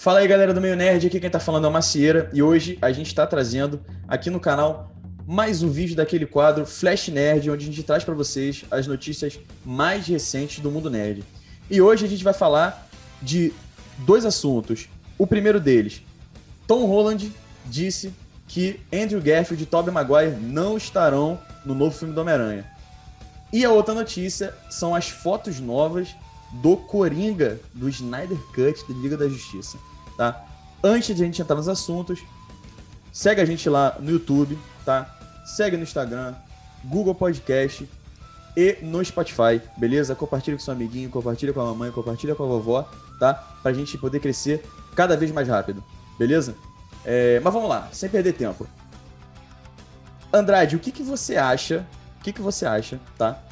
Fala aí, galera do Meio Nerd, aqui quem tá falando é o Macieira e hoje a gente tá trazendo aqui no canal mais um vídeo daquele quadro Flash Nerd, onde a gente traz para vocês as notícias mais recentes do mundo nerd. E hoje a gente vai falar de dois assuntos. O primeiro deles, Tom Holland disse que Andrew Garfield e Tobey Maguire não estarão no novo filme do Homem-Aranha. E a outra notícia são as fotos novas do Coringa do Snyder Cut da Liga da Justiça tá? Antes de a gente entrar nos assuntos, segue a gente lá no YouTube, tá? Segue no Instagram, Google Podcast e no Spotify, beleza? Compartilha com seu amiguinho, compartilha com a mamãe, compartilha com a vovó, tá? Pra gente poder crescer cada vez mais rápido, beleza? É, mas vamos lá, sem perder tempo. Andrade, o que, que você acha? O que, que você acha, tá?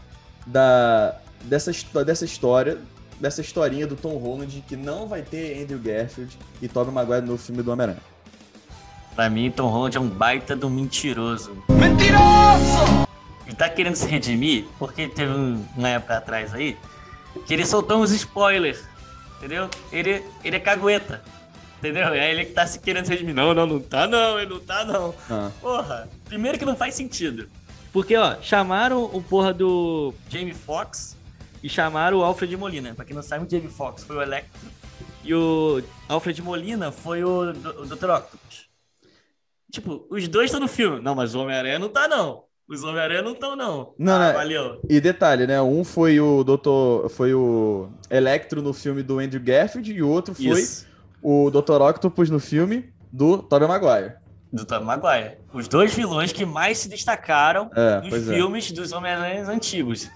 Da, dessa, dessa história dessa historinha do Tom Holland que não vai ter Andrew Garfield e Tobey Maguire no filme do Homem-Aranha. Pra mim, Tom Holland é um baita do mentiroso. Mentiroso! Ele tá querendo se redimir porque teve um, uma época atrás aí que ele soltou uns spoilers, entendeu? Ele, ele é cagueta, entendeu? Aí ele tá se querendo se redimir. Não, não, não tá não, ele não tá não. Ah. Porra, primeiro que não faz sentido. Porque, ó, chamaram o porra do Jamie Foxx e chamaram o Alfred Molina. Pra quem não sabe, o Jamie Foxx foi o Electro e o Alfred Molina foi o, o Dr. Octopus. Tipo, os dois estão no filme. Não, mas o Homem-Aranha não tá, não. Os Homem-Aranha não estão, não. Não, ah, Valeu. E detalhe, né? Um foi o Dr. Foi o Electro no filme do Andrew Garfield e o outro foi Isso. o Dr. Octopus no filme do Tobey Maguire. Do Tobey Maguire. Os dois vilões que mais se destacaram é, nos é. filmes é. dos Homem-Aranha antigos.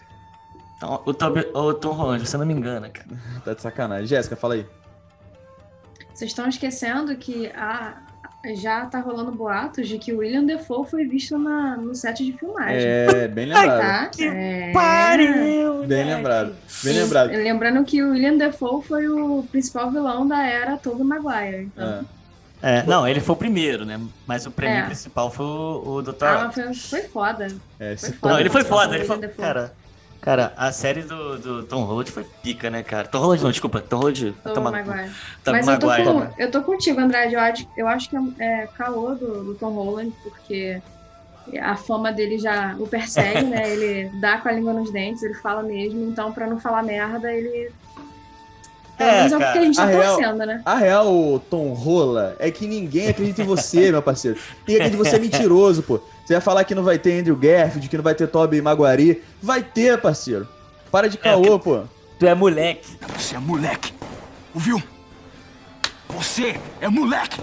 Então, o, Toby, o Tom Holland, você não me engana, cara. tá de sacanagem. Jéssica, fala aí. Vocês estão esquecendo que a, já tá rolando boatos de que o William Defoe foi visto na, no set de filmagem. É, bem lembrado. Tá? Que é... pariu! Bem lembrado. Bem lembrado. Lembrando que o William Defoe foi o principal vilão da era Tobey Maguire. Então... É. é. não, ele foi o primeiro, né? Mas o prêmio é. principal foi o, o Dr. Ah, foi, foi foda. É, foi foda. Não, ele foi foda. Ele foi, cara, Cara, a série do, do Tom Holland foi pica, né, cara? Tom Holland não, desculpa. Tom Holland... Tom Tom Maguire. Tom Mas Maguire. Eu, tô com, eu tô contigo, Andrade. Eu acho, eu acho que é, é caô do, do Tom Holland, porque a fama dele já o persegue, né? Ele dá com a língua nos dentes, ele fala mesmo. Então, pra não falar merda, ele pelo é, menos é o que a gente tá torcendo, né? A real, Tom Rola, é que ninguém acredita em você, meu parceiro. Ninguém acredita em você é mentiroso, pô. Você vai falar que não vai ter Andrew Garfield, que não vai ter Toby Maguari. Vai ter, parceiro. Para de é, caô, é, pô. Tu é moleque. Você é moleque. Ouviu? Você é moleque.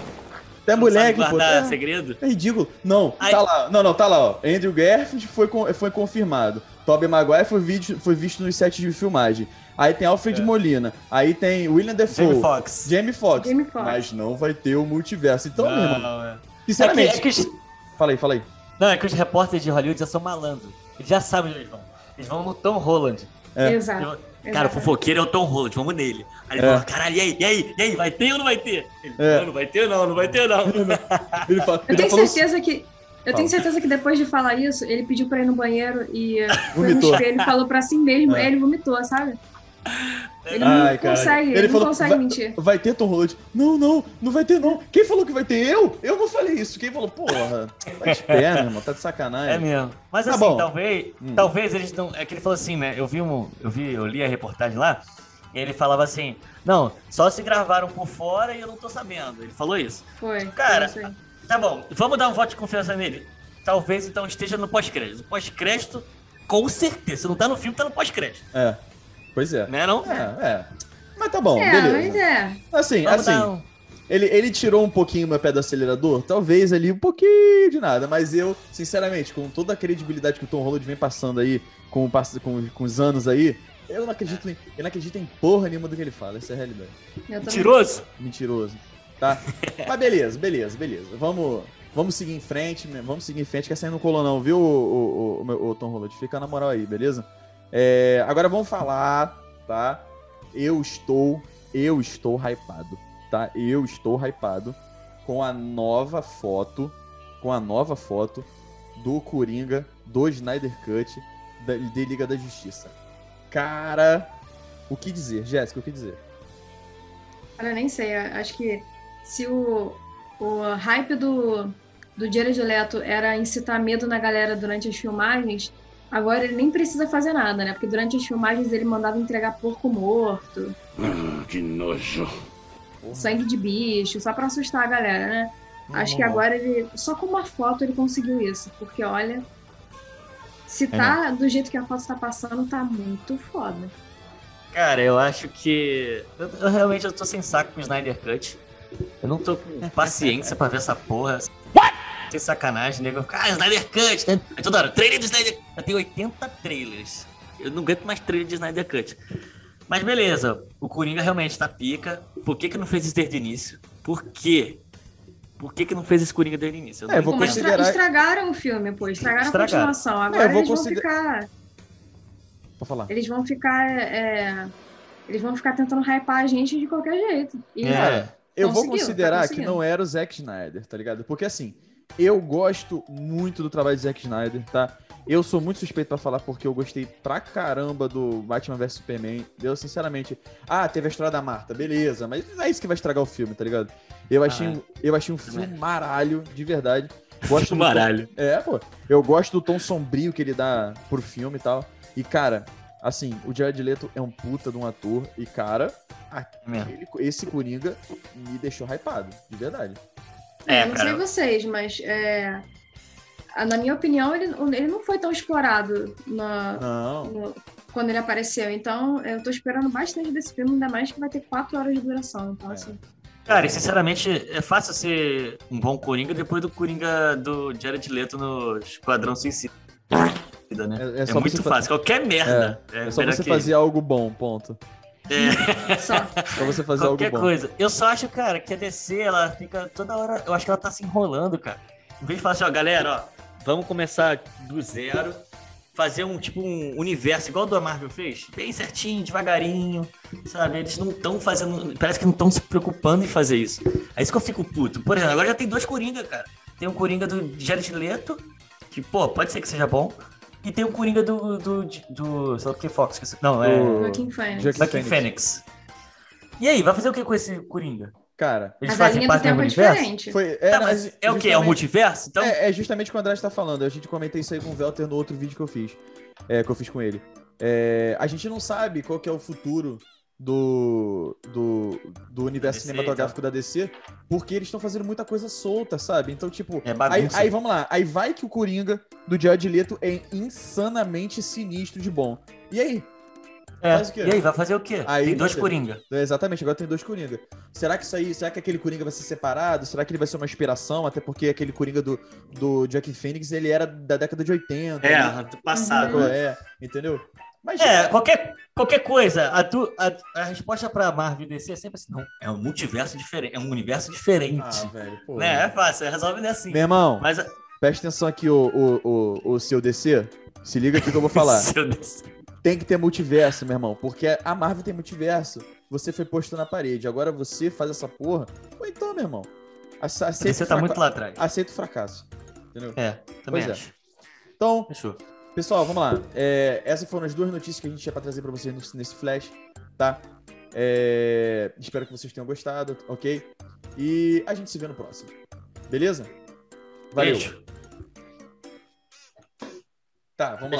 Tu é moleque, pô. É, segredo? É ridículo. Não, Ai. tá lá. Não, não, tá lá, ó. Andrew Garfield foi, foi confirmado. Tobey Maguire foi, vídeo, foi visto nos sets de filmagem. Aí tem Alfred é. Molina. Aí tem William Defoe. Jamie Foxx. Jamie Foxx. Jamie Foxx. Mas não vai ter o multiverso. Então, não, meu irmão. É. Sinceramente. É que, é que... Fala aí, fala aí. Não, é que os repórteres de Hollywood já são malandros. Eles já sabem onde eles vão. Eles vão no Tom Holland. É. Exato. Cara, o fofoqueiro é o Tom Holland, vamos nele. Aí ele é. fala, caralho, e aí, e aí, e aí, vai ter ou não vai ter? Ele, é. não, não vai ter não, não vai ter não. ele fala, eu tenho certeza falou... que... Eu tenho certeza que depois de falar isso, ele pediu pra ir no banheiro e foi no espelho e falou pra si mesmo, é. ele vomitou, sabe? Ele Ai, não consegue, ele, ele falou, não consegue vai, mentir. Vai ter Tom Holland. Não, não, não vai ter não. Quem falou que vai ter? Eu? Eu não falei isso. Quem falou, porra, tá de perna, irmão, tá de sacanagem. É mesmo. Mas tá assim, bom. talvez, hum. talvez eles não... É que ele falou assim, né, eu vi, um, eu vi, eu li a reportagem lá, e ele falava assim, não, só se gravaram por fora e eu não tô sabendo. Ele falou isso. Foi. Cara, tá bom, vamos dar um voto de confiança nele. Talvez então esteja no pós-crédito. Pós-crédito, com certeza. Se não tá no filme, tá no pós-crédito. É. Pois é. Né, não? É, é. Mas tá bom, é, beleza. Mas é. Assim, Vamos assim. Um... Ele, ele tirou um pouquinho meu pé do acelerador? Talvez ali um pouquinho de nada, mas eu, sinceramente, com toda a credibilidade que o Tom Holland vem passando aí, com, com, com os anos aí, eu não acredito em, eu não acredito em porra nenhuma do que ele fala, essa é a realidade. Mentiroso? Mentiroso. Tá? mas beleza, beleza, beleza. Vamos, vamos seguir em frente, vamos seguir em frente, que essa aí não colou não, viu, o, o, o, o Tom Holland? Fica na moral aí, beleza? É, agora vamos falar, tá? Eu estou, eu estou hypado, tá? Eu estou hypado com a nova foto, com a nova foto do Coringa do Snyder Cut da, de Liga da Justiça. Cara, o que dizer, Jéssica, o que dizer? Olha, nem sei. Acho que se o, o hype do, do Jared Leto era incitar medo na galera durante as filmagens, agora ele nem precisa fazer nada, né? Porque durante as filmagens ele mandava entregar porco morto. Ah, que nojo. Sangue de bicho, só pra assustar a galera, né? Acho que agora ele. Só com uma foto ele conseguiu isso. Porque olha. Se tá é. do jeito que a foto tá passando, tá muito foda. Cara, eu acho que. Eu, eu, realmente eu tô sem saco com o Snyder Cut. Eu não tô com paciência pra ver essa porra. What? Sem sacanagem, nego. Ah, Snyder Cut! Né? Aí toda hora, trailer do Snyder Cut. Já tem 80 trailers. Eu não aguento mais trailer de Snyder Cut. Mas beleza, o Coringa realmente tá pica. Por que, que não fez isso desde o início? Por quê? Por que, que não fez esse Coringa desde o início? Eu é, vou considerar... estragaram o filme, pô. Estragaram, estragaram. a continuação. Agora é, eles consider... vão ficar... Vou falar. Eles vão ficar... É... Eles vão ficar tentando hypar a gente de qualquer jeito. E, é. Eu vou tá considerar tá que não era o Zack Snyder, tá ligado? Porque assim, eu gosto muito do trabalho de Zack Snyder, tá? Eu sou muito suspeito para falar porque eu gostei pra caramba do Batman vs Superman. Eu, sinceramente. Ah, teve a história da Marta, beleza, mas não é isso que vai estragar o filme, tá ligado? Eu achei, ah, é. eu achei um filme maralho, de verdade. Gosto maralho. Tom... É, pô. Eu gosto do tom sombrio que ele dá pro filme e tal. E, cara, assim, o Jared Leto é um puta de um ator. E, cara, aquele, esse Coringa me deixou hypado, de verdade. É, não sei vocês, mas é, na minha opinião, ele, ele não foi tão explorado na, no, quando ele apareceu. Então, eu tô esperando bastante desse filme, ainda mais que vai ter quatro horas de duração. Então, é. assim. Cara, e sinceramente, é fácil ser um bom Coringa depois do Coringa do Jared Leto no Esquadrão Suicida. Né? É, é, é muito fácil, qualquer merda. É, é só você que... fazer algo bom, ponto. É. Só. pra você fazer Qualquer algo bom. coisa. Eu só acho, cara, que a DC, ela fica toda hora. Eu acho que ela tá se enrolando, cara. Em vez de falar assim, ó, galera, ó, vamos começar do zero. Fazer um tipo um universo igual o do Marvel fez, bem certinho, devagarinho, sabe? Eles não estão fazendo. Parece que não estão se preocupando em fazer isso. É isso que eu fico puto. Por exemplo, agora já tem dois Coringa, cara. Tem um Coringa do Jared Leto, que, pô, pode ser que seja bom. E tem o Coringa do. do, do, do o que Fox. Que, não, é. Joaquim Phoenix. Joaquim Phoenix. E aí, vai fazer o que com esse Coringa? Cara, eles mas fazem parte do mesmo é universo? Foi, é, tá, mas é o que? É o multiverso? Então... É, é, justamente o que o André está falando. A gente comentei isso aí com o Velter no outro vídeo que eu fiz. É, que eu fiz com ele. É, a gente não sabe qual que é o futuro do, do, do universo DC, cinematográfico então. da DC, porque eles estão fazendo muita coisa solta, sabe? Então, tipo, é aí, aí, vamos lá, aí vai que o Coringa do Jared Leto é insanamente sinistro de bom. E aí? É. E aí, vai fazer o quê? Aí, tem dois Coringa. É, exatamente, agora tem dois Coringa. Será que isso aí, será que aquele Coringa vai ser separado? Será que ele vai ser uma inspiração? Até porque aquele Coringa do, do Joaquin Phoenix, ele era da década de 80. É, né? do passado. É, entendeu? Mas, é, qualquer, qualquer coisa, a, tu, a, a resposta pra Marvel DC é sempre assim, não, é um multiverso diferente, é um universo diferente. Ah, velho, pô. Né? É fácil, resolve assim. Meu irmão, Mas, presta atenção aqui, o, o, o, o seu DC, se liga aqui que eu vou falar. seu DC. Tem que ter multiverso, meu irmão, porque a Marvel tem multiverso. Você foi posto na parede, agora você faz essa porra. Ou então, meu irmão, aceita você tá muito lá atrás. Aceita o fracasso. Entendeu? É, também pois é. acho. É. Então, Fechou. Pessoal, vamos lá. É, essas foram as duas notícias que a gente tinha para trazer para vocês nesse flash, tá? É, espero que vocês tenham gostado, ok? E a gente se vê no próximo. Beleza? Valeu. Beijo. Tá, vamos Beijo. lá.